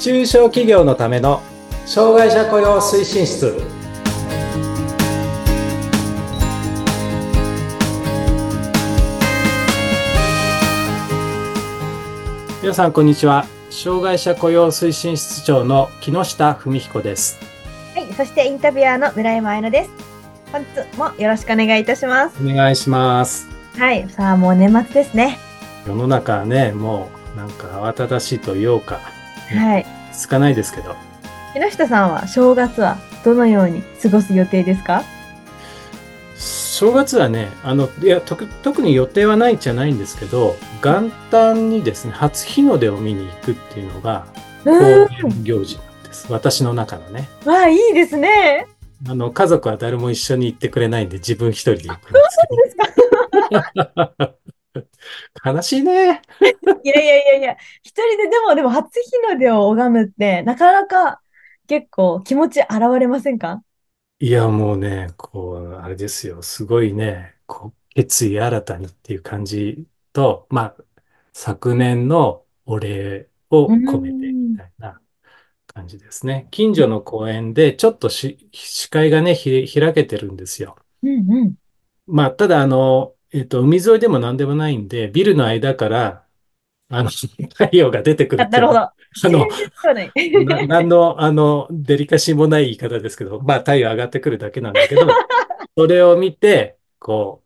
中小企業のための障害者雇用推進室皆さんこんにちは障害者雇用推進室長の木下文彦ですはい、そしてインタビュアーの村山彩乃です。本日もよろしくお願いいたします。お願いしますはい、さあもう年末ですね。世の中はねもうなんか慌ただしいと言おうかはい。つかないですけど木下さんは正月はどのように過ごす予定ですか？正月はね、あの、いや、特特に予定はないじゃないんですけど、元旦にですね、初日の出を見に行くっていうのが、行事なんです。私の中のね。わあ、いいですね。あの、家族は誰も一緒に行ってくれないんで、自分一人で行くんですけど。悲しいね。いやいやいやいや、一人ででも、でも初日の出を拝むって、なかなか結構気持ち現れませんか？いや、もうね、こう、あれですよ。すごいね、こう、決意新たにっていう感じと、まあ、昨年のお礼を込めてみたいな感じですね。近所の公園でちょっとし視界がね、ひ開けてるんですよ。うんうん。まあ、ただ、あの、えっと、海沿いでも何でもないんで、ビルの間から、あの、太陽が出てくるあ、なるほど。っていうのは、あの、そうね。な、何の、あの、デリカシーもない言い方ですけど、まあ、太陽上がってくるだけなんだけど、それを見て、こ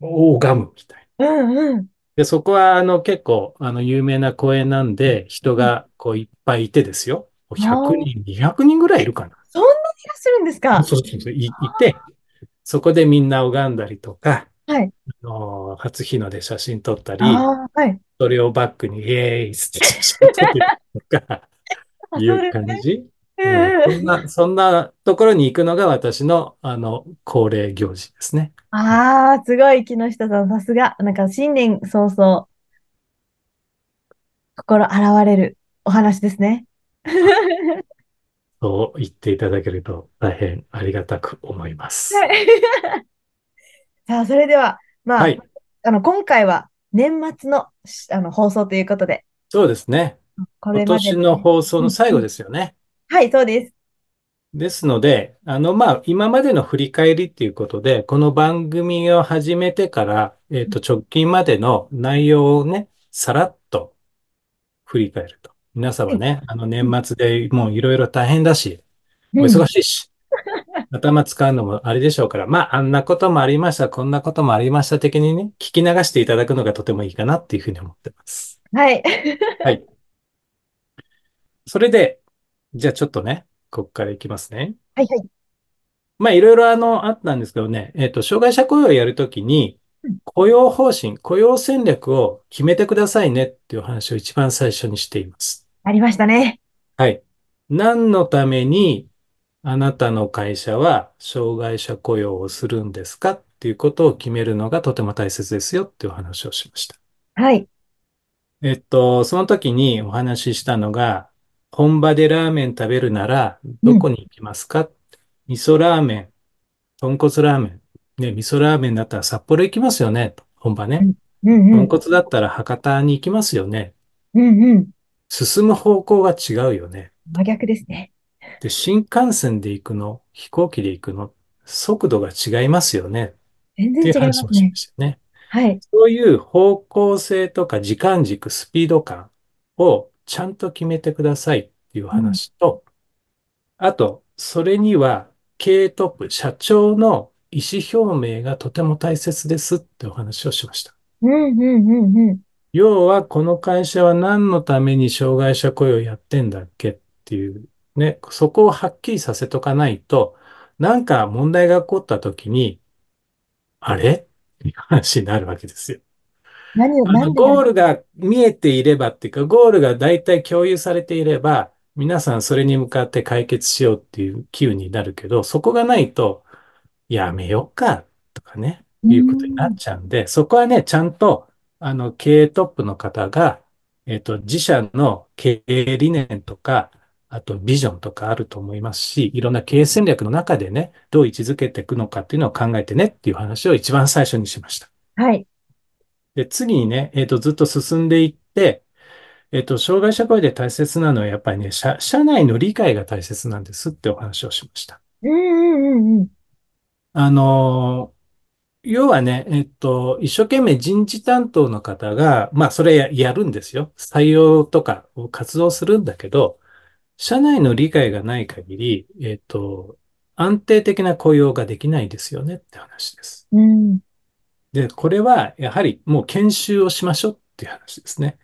う、拝むみたいな。うんうん。で、そこは、あの、結構、あの、有名な公園なんで、人が、こう、いっぱいいてですよ。100人、200人ぐらいいるかな。そんなにいらっしゃるんですかそうそうそう、い、いて、そこでみんな拝んだりとか、はい。あの、初日の出写真撮ったり、ああ、はい。それをバックに、イエーイっつって写真撮っとか、いう感じ？ううんそんん。な、そんなところに行くのが私の、あの、恒例行事ですね。ああ、すごい、木下さん、さすが。なんか、新年早々、心洗われるお話ですね。そう言っていただけると大変ありがたく思います。はいさあ、それでは、まあ、はい。あの、今回は年末の、しあの、放送ということで、そうですね。今これまで年の放送の最後ですよね。はい、そうです。ですので、あの、まあ、今までの振り返りっていうことで、この番組を始めてから、えっと、直近までの内容をね、さらっと振り返ると。皆さんはね、あの、年末でもういろいろ大変だし、お忙しいし、頭使うのもあれでしょうから、まあ、あんなこともありました、こんなこともありました的にね、聞き流していただくのがとてもいいかなっていうふうに思ってます。はい。はい。それで、じゃあちょっとね、ここからいきますね。はい、はい。まあ、いろいろあの、あったんですけどね、えっと、障害者雇用をやるときにうん、雇用方針、雇用戦略を決めてくださいねっていう話を一番最初にしています。ありましたね。はい。何のためにあなたの会社は障害者雇用をするんですかっていうことを決めるのがとても大切ですよっていうお話をしました。はい。えっと、その時にお話ししたのが、本場でラーメン食べるならどこに行きますか、味噌ラーメン、豚骨ラーメン。ね、味噌ラーメンだったら札幌行きますよね？と本場ね。うんうん。豚骨だったら博多に行きますよね？うんうん。進む方向が違うよね？真逆ですね。で、新幹線で行くの、飛行機で行くの、速度が違いますよね。全っていう然違いますね話もしま。したよね。はい。そういう方向性とか時間軸、スピード感をちゃんと決めてくださいっていう話と、あと、それには経営トップ、社長の意思表明がとても大切ですってお話をしました。うんうんうんうん。要は、この会社は何のために障害者雇用やってんだっけっていう、ね、そこをはっきりさせとかないと、なんか問題が起こった時に、あれ？っていう話になるわけですよ。何を、あの、なんでゴールが見えていればっていうか、ゴールが大体共有されていれば、皆さんそれに向かって解決しようっていう機運になるけど、そこがないと、やめようか、とかね、いうことになっちゃうんで、そこはね、ちゃんと、あの、経営トップの方が、えっと、自社の経営理念とか、あとビジョンとかあると思いますし、いろんな経営戦略の中でね、どう位置づけていくのかっていうのを考えてねっていう話を一番最初にしました。はい。で、次にね、えっと、ずっと進んでいって、えっと、障害者雇用で大切なのは、やっぱりね、社、社内の理解が大切なんですってお話をしました。うんうんうんうん。あの要はね、えっと、一生懸命人事担当の方が、まあ、それややるんですよ。採用とかを活動するんだけど、社内の理解がない限り、えっと、安定的な雇用ができないですよねって話です。うん。で、これはやはりもう研修をしましょうっていう話ですね。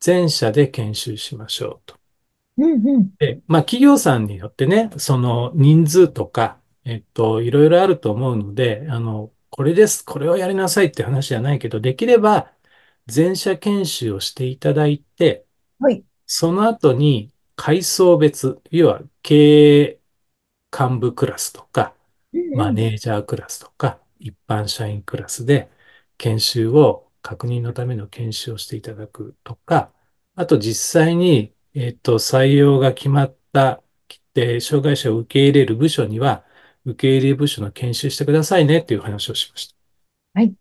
全社で研修しましょうと。うんうん。で、まあ企業さんによってね、その人数とか、えっと、いろいろあると思うので、あの、これです、これをやりなさいって話じゃないけど、できれば全社研修をしていただいて、はい。その後に階層別、要は経営幹部クラスとか。マネージャークラスとか、一般社員クラスで研修を、確認のための研修をしていただくとか、あと実際に、えっと、採用が決まった、で、障害者を受け入れる部署には、受け入れ部署の研修してくださいねっていう話をしました。はい。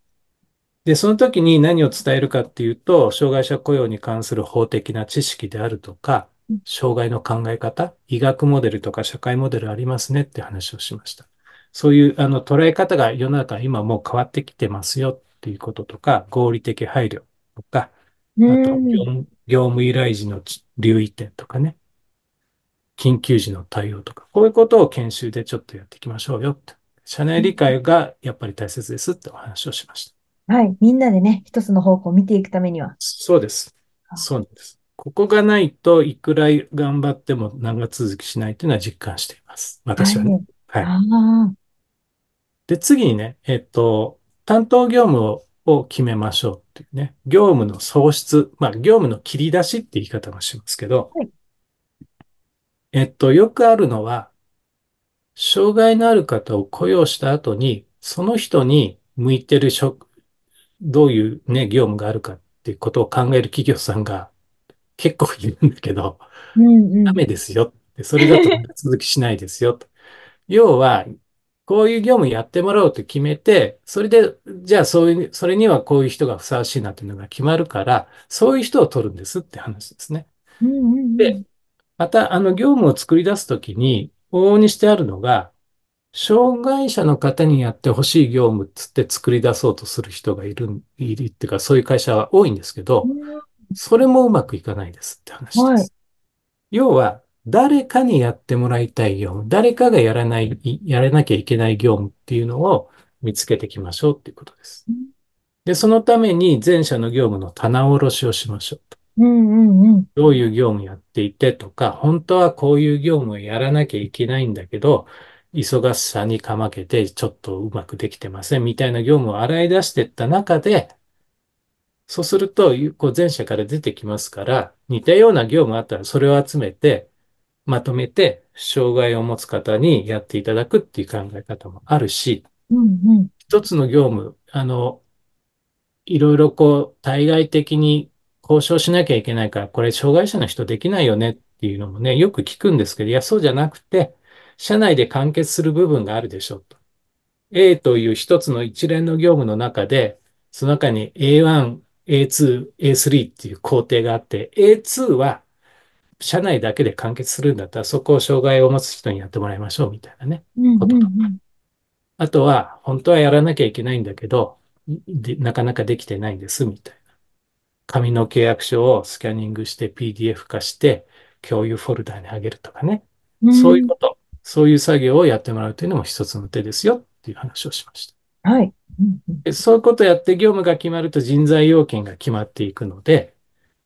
で、その時に何を伝えるかっていうと、障害者雇用に関する法的な知識であるとか、障害の考え方、医学モデルとか社会モデルありますねって話をしました。そういうあの捉え方が世の中今もう変わってきてますよっていうこととか、合理的配慮とか、うあと業ん。務、業務依頼時の留意点とかね、緊急時の対応とか、こういうことを研修でちょっとやっていきましょうよって。社内理解がやっぱり大切ですってお話をしました。はい。みんなでね、一つの方向を見ていくためには。そうです。そうなんです。ここがないといくら頑張っても長続きしないというのは実感しています。はい。私はね。はい。ああ。で、次にね、えっと、担当業務をを決めましょうっていうね。業務の創出、まあ、業務の切り出しって言い方もしますけど、はい。えっと、よくあるのは、障害のある方を雇用した後に、その人に向いてる職、どういうね、業務があるかっていうことを考える企業さんが結構いるんだけど、うんうん。ダメですよって、それだと長続きしないですよと。要は、こういう業務やってもらおうと決めて、それで、じゃあそういう、それにはこういう人がふさわしいなっていうのが決まるから、そういう人を取るんですって話ですね。うんうんうで、ん。また、あの、業務を作り出すときに、往々にしてあるのが、障害者の方にやってほしい業務っつって作り出そうとする人がいる、いるっていうか、そういう会社は多いんですけど、うんそれもうまくいかないですって話ではい。す。要は、誰かにやってもらいたい業務、誰かがやらない、やらなきゃいけない業務っていうのを見つけていきましょうっていうことです。で、そのために全社の業務の棚卸しをしましょうと。うんうんうん。どういう業務やっていてとか、本当はこういう業務をやらなきゃいけないんだけど、忙しさにかまけてちょっとうまくできてませんみたいな業務を洗い出していった中で、そうすると、こう前者から出てきますから、似たような業務あったらそれを集めて、まとめて、障害を持つ方にやっていただくっていう考え方もあるし、うんうん。一つの業務、あの、いろいろこう、対外的に交渉しなきゃいけないから、これ障害者の人できないよねっていうのもね、よく聞くんですけど、いや、そうじゃなくて、社内で完結する部分があるでしょうと。A という一つの一連の業務の中で、その中に A1、A2、A3 っていう工程があって、A2 は社内だけで完結するんだったら、そこを障害を持つ人にやってもらいましょうみたいなね、こととか。んあとは、本当はやらなきゃいけないんだけど、でなかなかできてないんですみたいな。紙の契約書をスキャニングして PDF 化して共有フォルダに上げるとかね。そういうこと、そういう作業をやってもらうというのも一つの手ですよっていう話をしました。はい。うんうんでそういうことをやって業務が決まると人材要件が決まっていくので、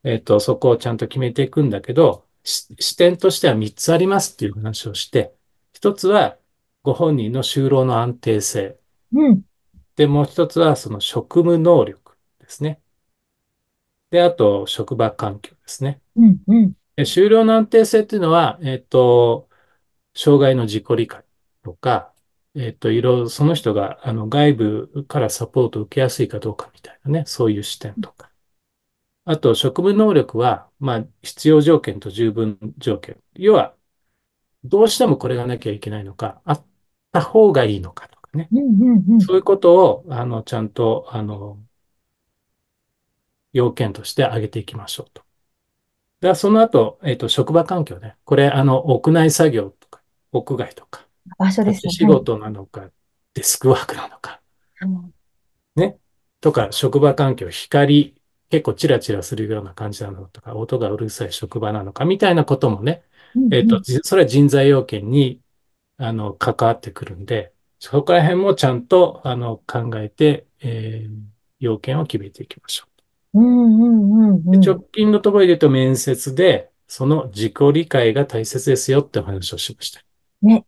えっと、そこをちゃんと決めていくんだけど、視点としては3つありますっていう話をして、1つはご本人の就労の安定性。うん。で、もう1つはその職務能力ですね。で、あと職場環境ですね。うんうん。で就労の安定性っていうのは、えっと、障害の自己理解とか、えっと、いろいろその人があの外部からサポートを受けやすいかどうかみたいなね、そういう視点とか。あと、職務能力は、まあ、必要条件と十分条件。要は、どうしてもこれがなきゃいけないのか、あった方がいいのかとかね。そういうことを、あの、ちゃんと、あの、要件として挙げていきましょうと。では、その後、えっ、と、職場環境ね。これ、あの、屋内作業とか、屋外とか、場所ですね。仕事なのか、デスクワークなのか、はいうんね。とか、職場環境、光、結構チラチラするような感じなのとか、音がうるさい職場なのか、みたいなこともね、うんえっと、じそれは人材要件に、あの、関わってくるんで、そこら辺もちゃんと、あの、考えて、えー要件を決めていきましょう。うんうんうんうん。直近のところで言うと面接で、その自己理解が大切ですよってお話をしました。ね、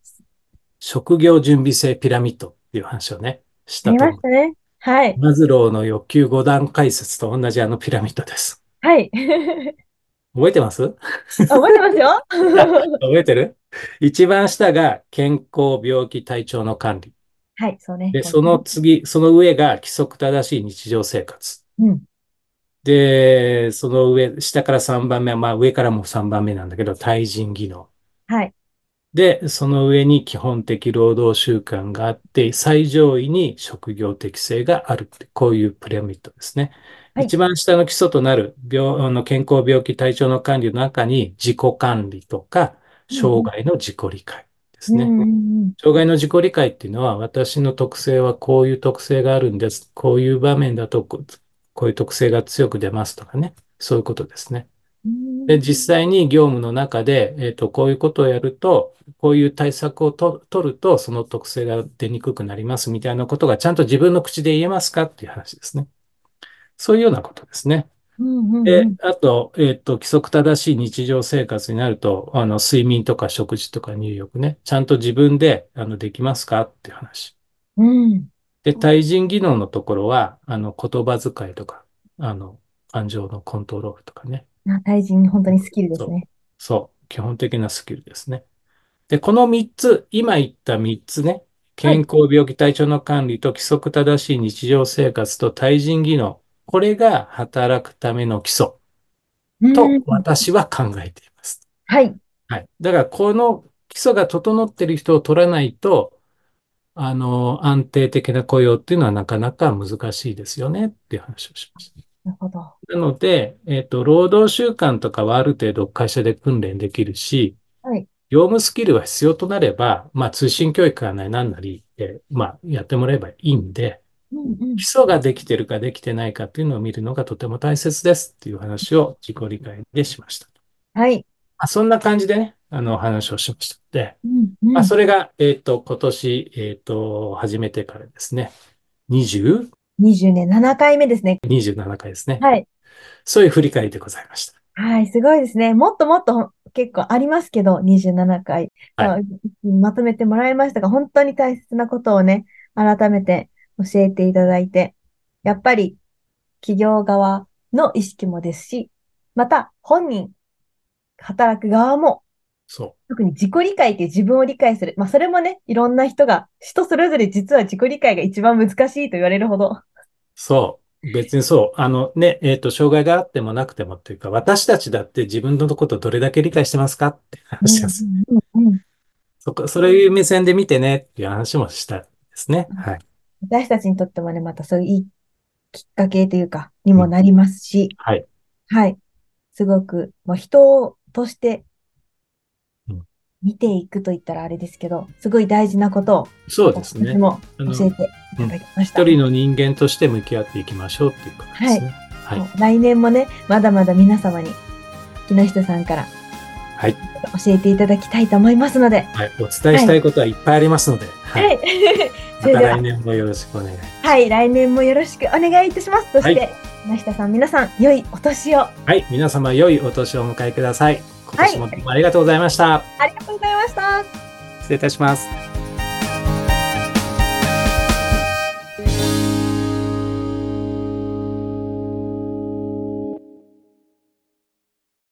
職業準備性ピラミッドっていう話をね、したと思う。ましたね。はい。マズローの欲求5段階説と同じあのピラミッドです。はい。覚えてます？覚えてますよ。覚えてる？一番下が健康、病気、体調の管理。はい、そうね。で、その次、その上が規則正しい日常生活。うん。で、その上、下から3番目は、まあ上からも3番目なんだけど、対人技能。はい。で、その上に基本的労働習慣があって、最上位に職業適性があるって、こういうピラミッドですね。はい一番下の基礎となる病、あの健康、病気、体調の管理の中に自己管理とか、障害の自己理解ですね。うんうん障害の自己理解っていうのは、私の特性はこういう特性があるんです。こういう場面だとこ、こういう特性が強く出ますとかね。そういうことですね。うん。で、実際に業務の中で、えっと、こういうことをやると、こういう対策をと取ると、その特性が出にくくなりますみたいなことがちゃんと自分の口で言えますかっていう話ですね。そういうようなことですね。うんうんうでん、あと、えっと、規則正しい日常生活になると、あの、睡眠とか食事とか入浴ね、ちゃんと自分で、あの、できますかっていう話。うん。で、対人技能のところは、あの、言葉遣いとか、あの、感情のコントロールとかね。あ対人、本当にスキルですね。そう、基本的なスキルですね。で、この3つ、今言った3つね、健康、病気、体調の管理と規則正しい日常生活と対人技能、これが働くための基礎とうん私は考えています。はい。はい。だから、この基礎が整っている人を取らないと、あの、安定的な雇用っていうのはなかなか難しいですよねっていう話をしました。なるほど。なので、えっと、労働習慣とかはある程度会社で訓練できるし、はい。業務スキルは必要となれば、まあ通信教育がないなんなり、えまあやってもらえばいいんで、うんうん基礎ができてるかできてないかっていうのを見るのがとても大切ですっていう話を自己理解でしました。はい。まあ、そんな感じでね、あの、お話をしました。で、うんうんまあ、それが、えっと、今年、えっと、始めてからですね、20、20年7回目ですね。27回ですね。はい。そういう振り返りでございました。はい、すごいですね。もっともっと結構ありますけど、27回。はまとめてもらいましたが、本当に大切なことをね、改めて教えていただいて、やっぱり企業側の意識もですし、また本人、働く側も、そ特に自己理解って自分を理解する。まあ、それもね、いろんな人が、人それぞれ実は自己理解が一番難しいと言われるほど。う。そう。別にそう。あのね、えっと、障害があってもなくてもっていうか、私たちだって自分のことどれだけ理解してますかって話です。うんうんうんそこ、そういう目線で見てねっていう話もしたんですね。はい。私たちにとってもね、またそういういいきっかけというか、にもなりますし、はい。はい。すごく、もう人としてうん見ていくと言ったらあれですけど、すごい大事なことをそうですね私。も教えていただきました。一人の人間として向き合っていきましょうっていうことですね。はい。もう来年もね、まだまだ皆様に木下さんからはい。教えていただきたいと思いますので、はい。お伝えしたいことはいっぱいありますので、は。はいい。そまた来、年もよろしくお願い。はい、来年もよろしくお願いいたします。そして、はい木下さん、皆さん、良いお年を。はい。皆様、良いお年をお迎えください。今年もありがとうございました。ありがとうございました。失礼いたします。